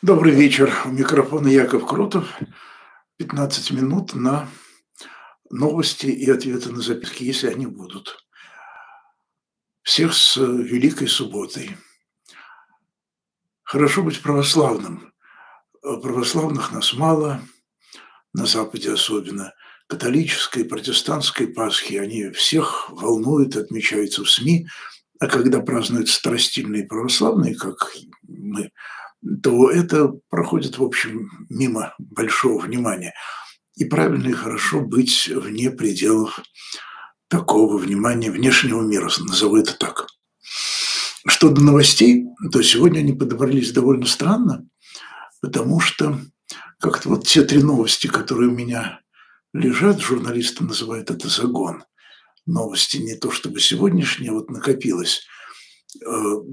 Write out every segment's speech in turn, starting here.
Добрый вечер. У микрофона Яков Крутов. 15 минут на новости и ответы на записки, если они будут. Всех с Великой Субботой. Хорошо быть православным. Православных нас мало, на Западе особенно. Католической, протестантской Пасхи, они всех волнуют, отмечаются в СМИ. А когда празднуют старостильные православные, как мы, то это проходит, в общем, мимо большого внимания. И правильно и хорошо быть вне пределов такого внимания внешнего мира, назову это так. Что до новостей, то сегодня они подобрались довольно странно, потому что как-то вот те три новости, которые у меня лежат, журналисты называют это загон. Новости не то чтобы сегодняшние, вот накопилось –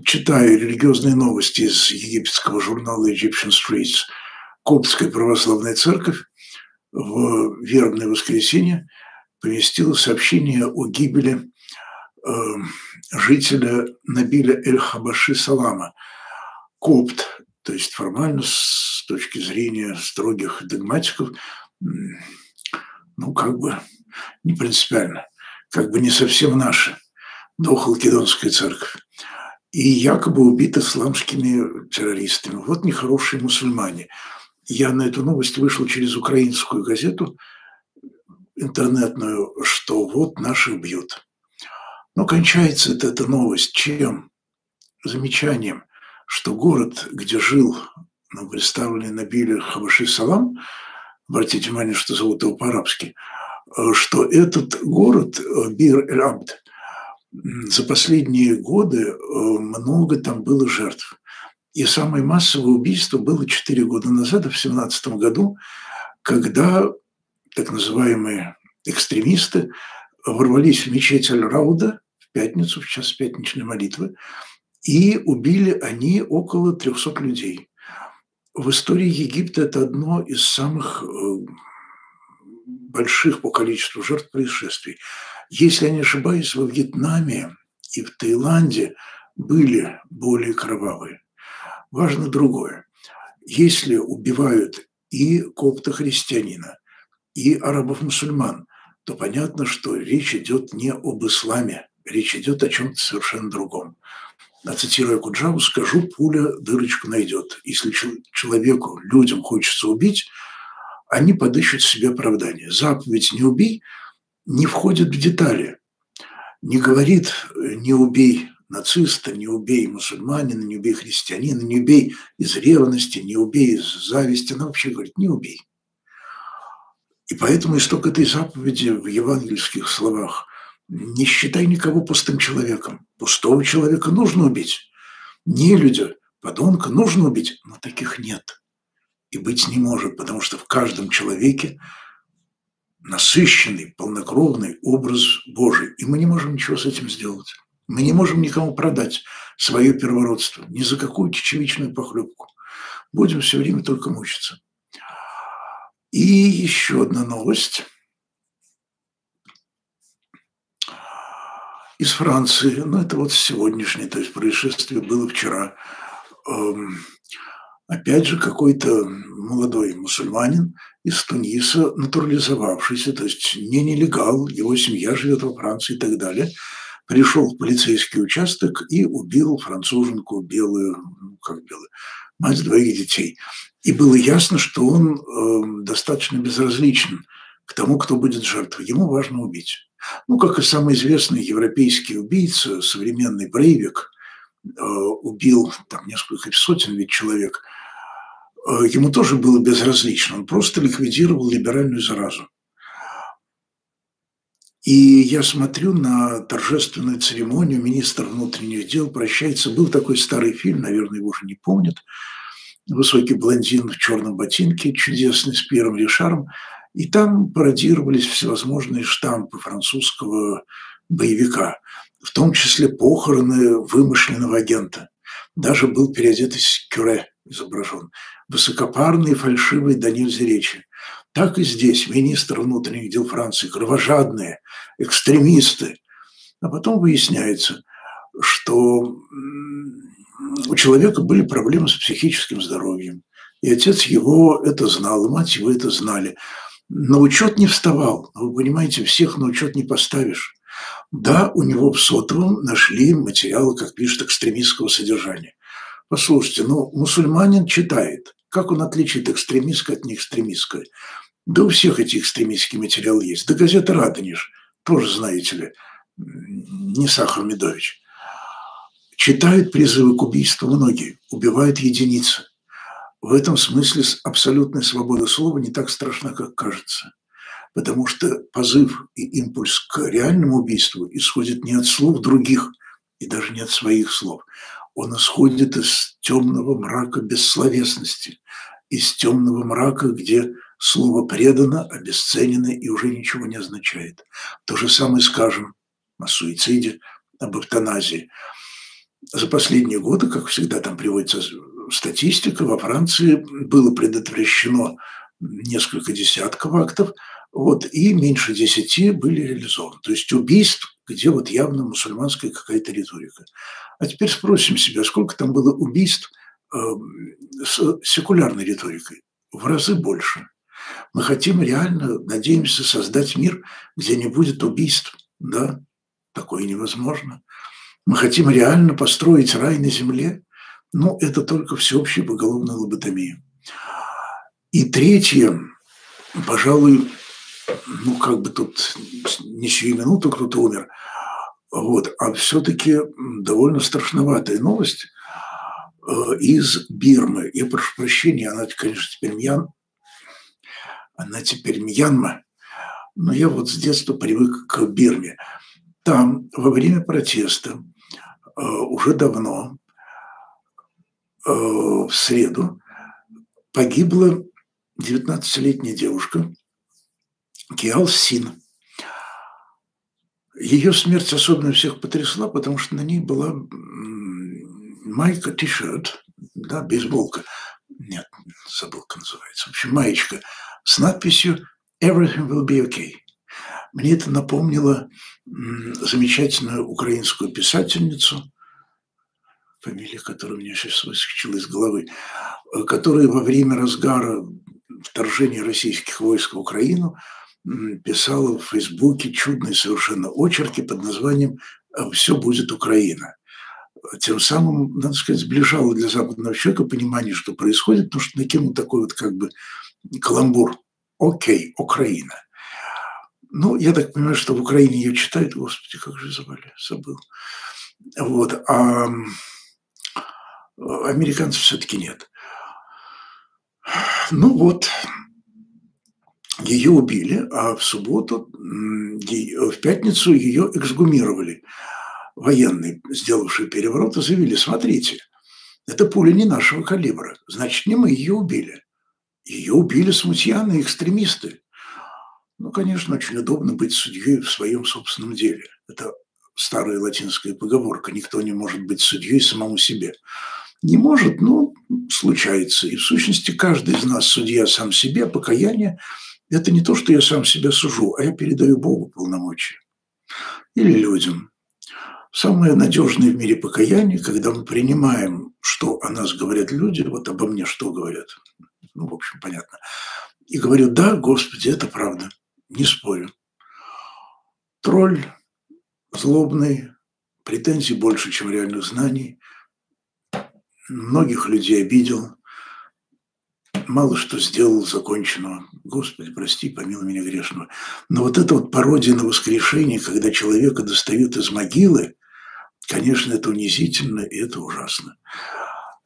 читая религиозные новости из египетского журнала Egyptian Streets, Коптская православная церковь в вербное воскресенье поместила сообщение о гибели э, жителя Набиля Эль-Хабаши Салама. Копт, то есть формально с точки зрения строгих догматиков, ну как бы не принципиально, как бы не совсем наши, Халкидонская церковь и якобы убит исламскими террористами. Вот нехорошие мусульмане. Я на эту новость вышел через украинскую газету интернетную, что вот наших бьют. Но кончается это, эта новость чем? Замечанием, что город, где жил ну, представленный Набиль Хабаши Салам, обратите внимание, что зовут его по-арабски, что этот город, Бир-эль-Абд, за последние годы э, много там было жертв. И самое массовое убийство было 4 года назад, в 2017 году, когда так называемые экстремисты ворвались в мечеть Аль-Рауда в пятницу, в час пятничной молитвы, и убили они около 300 людей. В истории Египта это одно из самых э, больших по количеству жертв происшествий. Если я не ошибаюсь, во Вьетнаме и в Таиланде были более кровавые. Важно другое. Если убивают и копта-христианина, и арабов-мусульман, то понятно, что речь идет не об исламе, речь идет о чем-то совершенно другом. А цитируя Куджаву, скажу, пуля дырочку найдет. Если человеку, людям хочется убить, они подыщут себе оправдание. Заповедь «не убей» не входит в детали, не говорит «не убей нациста, не убей мусульманина, не убей христианина, не убей из ревности, не убей из зависти». Она вообще говорит «не убей». И поэтому исток этой заповеди в евангельских словах «не считай никого пустым человеком». Пустого человека нужно убить. Не люди, подонка нужно убить, но таких нет. И быть не может, потому что в каждом человеке насыщенный, полнокровный образ Божий. И мы не можем ничего с этим сделать. Мы не можем никому продать свое первородство, ни за какую чечевичную похлебку. Будем все время только мучиться. И еще одна новость из Франции. Ну, это вот сегодняшнее, то есть происшествие было вчера. Эм, опять же, какой-то молодой мусульманин из Туниса, натурализовавшийся, то есть не нелегал, его семья живет во Франции и так далее, пришел в полицейский участок и убил француженку белую, ну, как белую, мать двоих детей. И было ясно, что он э, достаточно безразличен к тому, кто будет жертвой. Ему важно убить. Ну, как и самый известный европейский убийца, современный Брейвик, э, убил там несколько сотен ведь человек – ему тоже было безразлично, он просто ликвидировал либеральную заразу. И я смотрю на торжественную церемонию, министр внутренних дел прощается. Был такой старый фильм, наверное, его уже не помнят. Высокий блондин в черном ботинке, чудесный, с Пьером Ришаром. И там пародировались всевозможные штампы французского боевика, в том числе похороны вымышленного агента. Даже был переодетый кюре изображен высокопарные, фальшивые до нельзя речи. Так и здесь министр внутренних дел Франции, кровожадные, экстремисты. А потом выясняется, что у человека были проблемы с психическим здоровьем, И отец его это знал, и мать его это знали. На учет не вставал. Вы понимаете, всех на учет не поставишь. Да, у него в сотовом нашли материалы, как пишет, экстремистского содержания. Послушайте, ну, мусульманин читает. Как он отличит экстремистское от неэкстремистское? Да у всех эти экстремистские материалы есть. Да газета «Радонеж» тоже, знаете ли, не Сахар Медович. Читают призывы к убийству многие, убивают единицы. В этом смысле абсолютная свобода слова не так страшна, как кажется. Потому что позыв и импульс к реальному убийству исходит не от слов других и даже не от своих слов. Он исходит из темного мрака бессловесности, из темного мрака, где слово предано, обесценено и уже ничего не означает. То же самое скажем о суициде, об эвтаназии. За последние годы, как всегда там приводится статистика, во Франции было предотвращено несколько десятков актов, вот, и меньше десяти были реализованы. То есть убийств, где вот явно мусульманская какая-то риторика. А теперь спросим себя, сколько там было убийств э, с секулярной риторикой? В разы больше. Мы хотим реально, надеемся создать мир, где не будет убийств. Да, такое невозможно. Мы хотим реально построить рай на земле, но это только всеобщая поголовная лоботомия. И третье, пожалуй, ну как бы тут не сию минуту кто-то умер, вот, а все-таки довольно страшноватая новость э, из Бирмы. Я прошу прощения, она, конечно, теперь Мьян, она теперь Мьянма, но я вот с детства привык к Бирме. Там во время протеста э, уже давно, э, в среду, погибла 19-летняя девушка Киал Син. Ее смерть особенно всех потрясла, потому что на ней была майка, ти-шерт, да, бейсболка. Нет, забыл, как называется. В общем, маечка – с надписью «Everything will be okay». Мне это напомнило замечательную украинскую писательницу, фамилия которой у меня сейчас выскочила из головы, э, которая во время разгара вторжения российских войск в Украину писала в Фейсбуке чудные совершенно очерки под названием «Все будет Украина». Тем самым, надо сказать, сближало для западного человека понимание, что происходит, потому что накинул такой вот как бы каламбур. Окей, Украина. Ну, я так понимаю, что в Украине ее читают, господи, как же забыли, забыл. Вот, а американцев все-таки нет. Ну вот, ее убили, а в субботу, в пятницу ее эксгумировали. Военные, сделавшие переворот, заявили, смотрите, это пуля не нашего калибра, значит, не мы ее убили. Ее убили смутьяны, экстремисты. Ну, конечно, очень удобно быть судьей в своем собственном деле. Это старая латинская поговорка. Никто не может быть судьей самому себе. Не может, но случается. И в сущности каждый из нас судья сам себе, покаяние – это не то, что я сам себя сужу, а я передаю Богу полномочия. Или людям. Самое надежное в мире покаяние, когда мы принимаем, что о нас говорят люди, вот обо мне что говорят – ну, в общем, понятно. И говорю, да, Господи, это правда, не спорю. Тролль злобный, претензий больше, чем реальных знаний, многих людей обидел, мало что сделал законченного. Господи, прости, помилуй меня грешного. Но вот эта вот пародия на воскрешение, когда человека достают из могилы, конечно, это унизительно и это ужасно.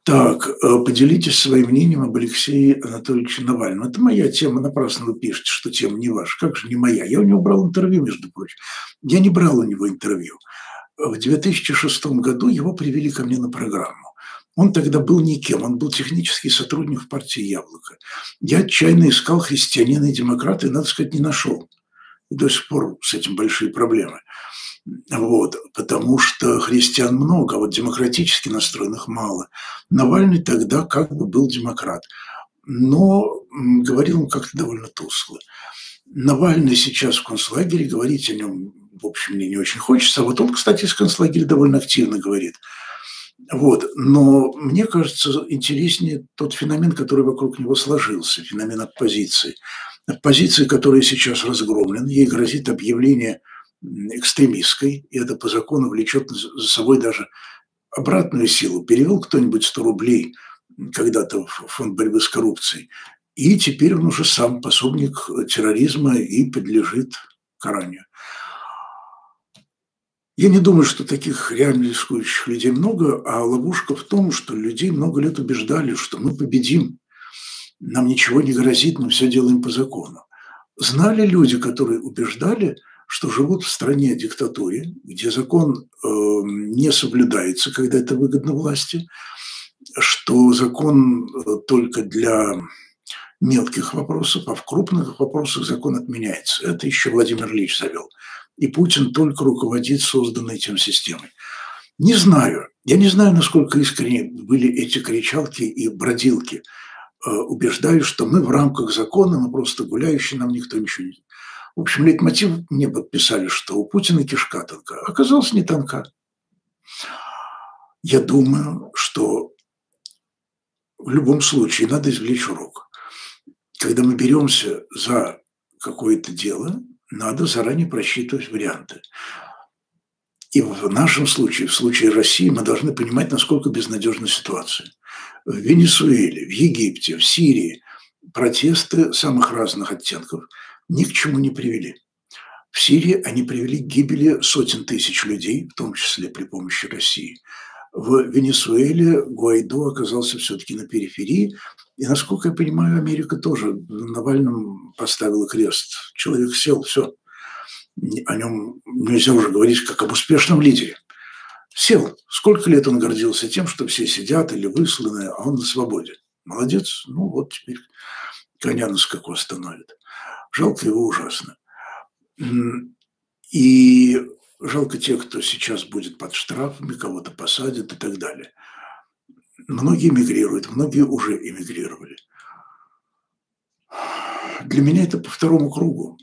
Так, э, поделитесь своим мнением об Алексее Анатольевиче Навальном. Это моя тема, напрасно вы пишете, что тема не ваша. Как же не моя? Я у него брал интервью, между прочим. Я не брал у него интервью. В 2006 году его привели ко мне на программу. Он тогда был никем, он был технический сотрудник в партии «Яблоко». Я отчаянно искал христианина и демократа, и, надо сказать, не нашел. И до сих пор с этим большие проблемы. Вот, потому что христиан много, а вот демократически настроенных мало. Навальный тогда как бы был демократ, но говорил он как-то довольно тускло. Навальный сейчас в концлагере, говорить о нем, в общем, мне не очень хочется. А вот он, кстати, из концлагеря довольно активно говорит. Вот. Но мне кажется, интереснее тот феномен, который вокруг него сложился, феномен оппозиции. Оппозиции, которая сейчас разгромлена, ей грозит объявление экстремистской, и это по закону влечет за собой даже обратную силу. Перевел кто-нибудь 100 рублей когда-то в фонд борьбы с коррупцией, и теперь он уже сам пособник терроризма и подлежит каранию. Я не думаю, что таких реально рискующих людей много, а ловушка в том, что людей много лет убеждали, что мы победим, нам ничего не грозит, мы все делаем по закону. Знали люди, которые убеждали, что живут в стране диктатуре, где закон э, не соблюдается, когда это выгодно власти, что закон э, только для мелких вопросов, а в крупных вопросах закон отменяется. Это еще Владимир Ильич завел. И Путин только руководит созданной тем системой. Не знаю. Я не знаю, насколько искренне были эти кричалки и бродилки. Э, убеждаю, что мы в рамках закона, мы просто гуляющие, нам никто ничего не... В общем, лейтмотив мне подписали, что у Путина кишка тонка. Оказалось, не тонка. Я думаю, что в любом случае надо извлечь урок когда мы беремся за какое-то дело, надо заранее просчитывать варианты. И в нашем случае, в случае России, мы должны понимать, насколько безнадежна ситуация. В Венесуэле, в Египте, в Сирии протесты самых разных оттенков ни к чему не привели. В Сирии они привели к гибели сотен тысяч людей, в том числе при помощи России. В Венесуэле Гуайдо оказался все-таки на периферии, и, насколько я понимаю, Америка тоже Навальным поставила крест. Человек сел, все. О нем нельзя уже говорить как об успешном лидере. Сел. Сколько лет он гордился тем, что все сидят или высланы, а он на свободе. Молодец. Ну вот теперь коня на скаку остановит. Жалко его ужасно. И жалко тех, кто сейчас будет под штрафами, кого-то посадят и так далее. Многие эмигрируют, многие уже эмигрировали. Для меня это по второму кругу,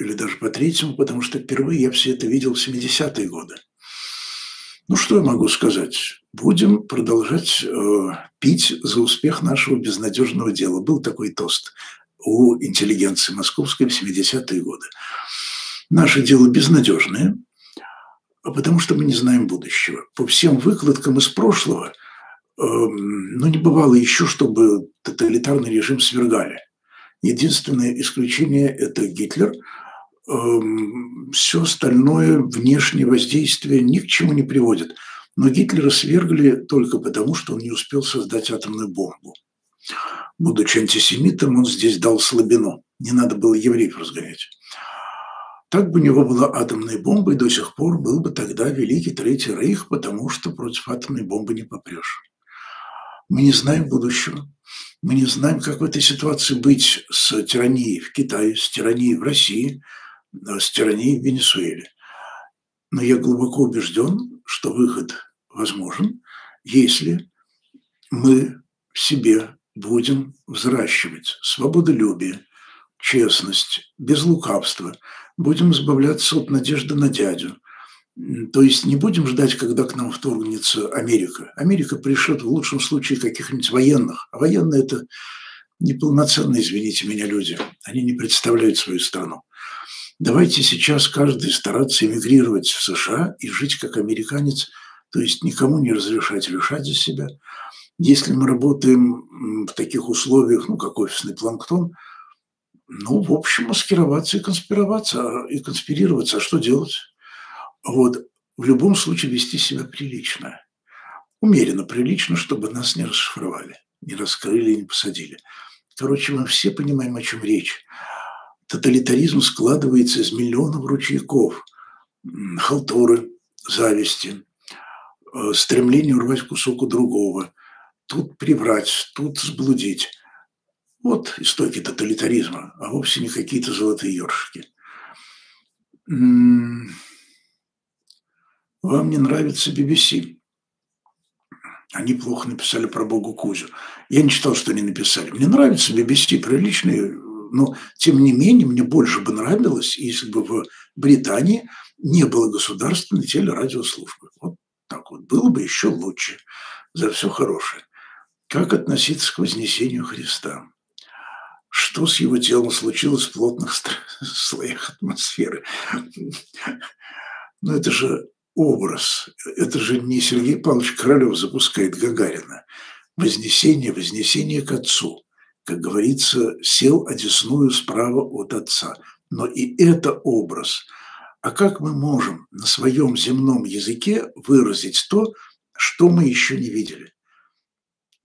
или даже по третьему, потому что впервые я все это видел в 70-е годы. Ну, что я могу сказать? Будем продолжать э, пить за успех нашего безнадежного дела. Был такой тост у интеллигенции московской в 70-е годы. Наше дело безнадежное, потому что мы не знаем будущего. По всем выкладкам из прошлого – Эм, ну, не бывало еще, чтобы тоталитарный режим свергали. Единственное исключение – это Гитлер. Эм, Все остальное, внешнее воздействие ни к чему не приводит. Но Гитлера свергли только потому, что он не успел создать атомную бомбу. Будучи антисемитом, он здесь дал слабину. Не надо было евреев разгонять. Так бы у него была атомная бомба, и до сих пор был бы тогда Великий Третий Рейх, потому что против атомной бомбы не попрешь. Мы не знаем будущего. Мы не знаем, как в этой ситуации быть с тиранией в Китае, с тиранией в России, с тиранией в Венесуэле. Но я глубоко убежден, что выход возможен, если мы в себе будем взращивать свободолюбие, честность, без лукавства, будем избавляться от надежды на дядю, то есть не будем ждать, когда к нам вторгнется Америка. Америка пришлет в лучшем случае каких-нибудь военных. А военные – это неполноценные, извините меня, люди. Они не представляют свою страну. Давайте сейчас каждый стараться эмигрировать в США и жить как американец, то есть никому не разрешать решать за себя. Если мы работаем в таких условиях, ну, как офисный планктон, ну, в общем, маскироваться и конспироваться, и конспирироваться. А что делать? Вот в любом случае вести себя прилично. Умеренно прилично, чтобы нас не расшифровали, не раскрыли, не посадили. Короче, мы все понимаем, о чем речь. Тоталитаризм складывается из миллионов ручейков, халтуры, зависти, э, стремление урвать кусок у другого, тут приврать, тут сблудить. Вот истоки тоталитаризма, а вовсе не какие-то золотые ёршики. Вам не нравится BBC. Они плохо написали про Богу Кузю. Я не читал, что они написали. Мне нравится BBC, приличные, но тем не менее мне больше бы нравилось, если бы в Британии не было государственной телерадиослужбы. Вот так вот, было бы еще лучше за все хорошее. Как относиться к вознесению Христа? Что с его телом случилось в плотных слоях атмосферы? Но это же образ, это же не Сергей Павлович Королев запускает Гагарина. Вознесение, вознесение к Отцу. Как говорится, сел одесную справа от Отца. Но и это образ. А как мы можем на своем земном языке выразить то, что мы еще не видели?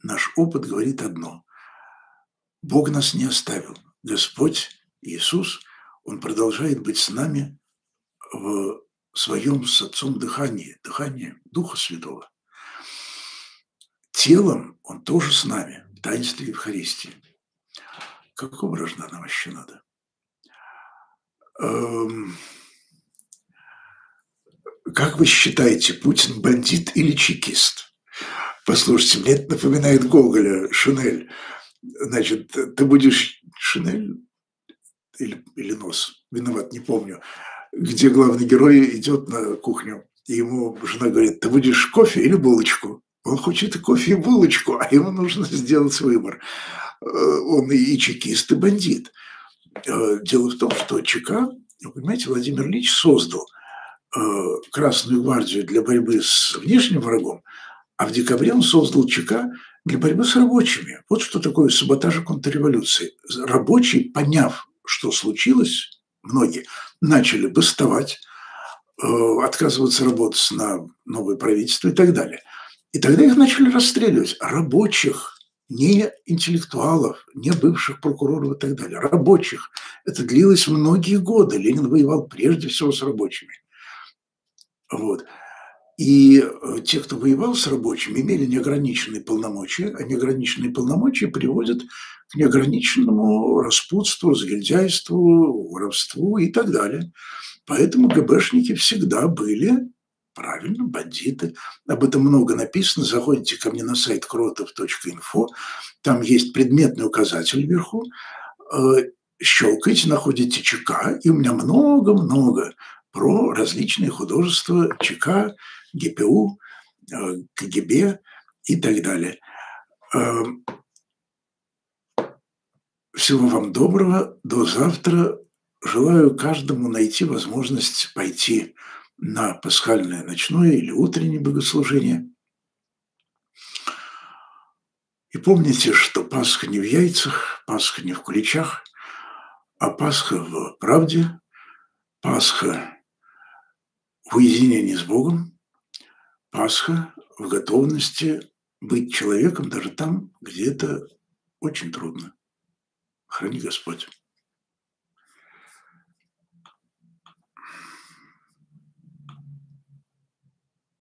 Наш опыт говорит одно. Бог нас не оставил. Господь Иисус, Он продолжает быть с нами в своем с Отцом дыхании, дыхании Духа Святого. Телом Он тоже с нами, в таинстве Евхаристии. Какого рожна нам вообще надо? Эм... Как вы считаете, Путин бандит или чекист? Послушайте, мне это напоминает Гоголя, Шинель. Значит, ты будешь Шинель или, или нос, виноват, не помню, где главный герой идет на кухню, и ему жена говорит, ты будешь кофе или булочку? Он хочет и кофе, и булочку, а ему нужно сделать выбор. Э, он и чекист, и бандит. Э, дело в том, что ЧК, вы понимаете, Владимир Ильич создал э, Красную гвардию для борьбы с внешним врагом, а в декабре он создал ЧК для борьбы с рабочими. Вот что такое саботаж контрреволюции. Рабочие, поняв, что случилось, многие начали бастовать, э, отказываться работать на новое правительство и так далее. И тогда их начали расстреливать. Рабочих, не интеллектуалов, не бывших прокуроров и так далее. Рабочих. Это длилось многие годы. Ленин воевал прежде всего с рабочими. Вот. И э, те, кто воевал с рабочими, имели неограниченные полномочия, а неограниченные полномочия приводят к неограниченному распутству, разгильдяйству, воровству и так далее. Поэтому ГБшники всегда были, правильно, бандиты. Об этом много написано. Заходите ко мне на сайт кротов.инфо. Там есть предметный указатель вверху. Э, щелкайте, находите ЧК, и у меня много-много про различные художества ЧК, ГПУ, э, КГБ и так далее. Эм, всего вам доброго. До завтра. Желаю каждому найти возможность пойти на пасхальное ночное или утреннее богослужение. И помните, что Пасха не в яйцах, Пасха не в куличах, а Пасха в правде, Пасха в уединении с Богом, Пасха в готовности быть человеком даже там, где это очень трудно. Храни Господь.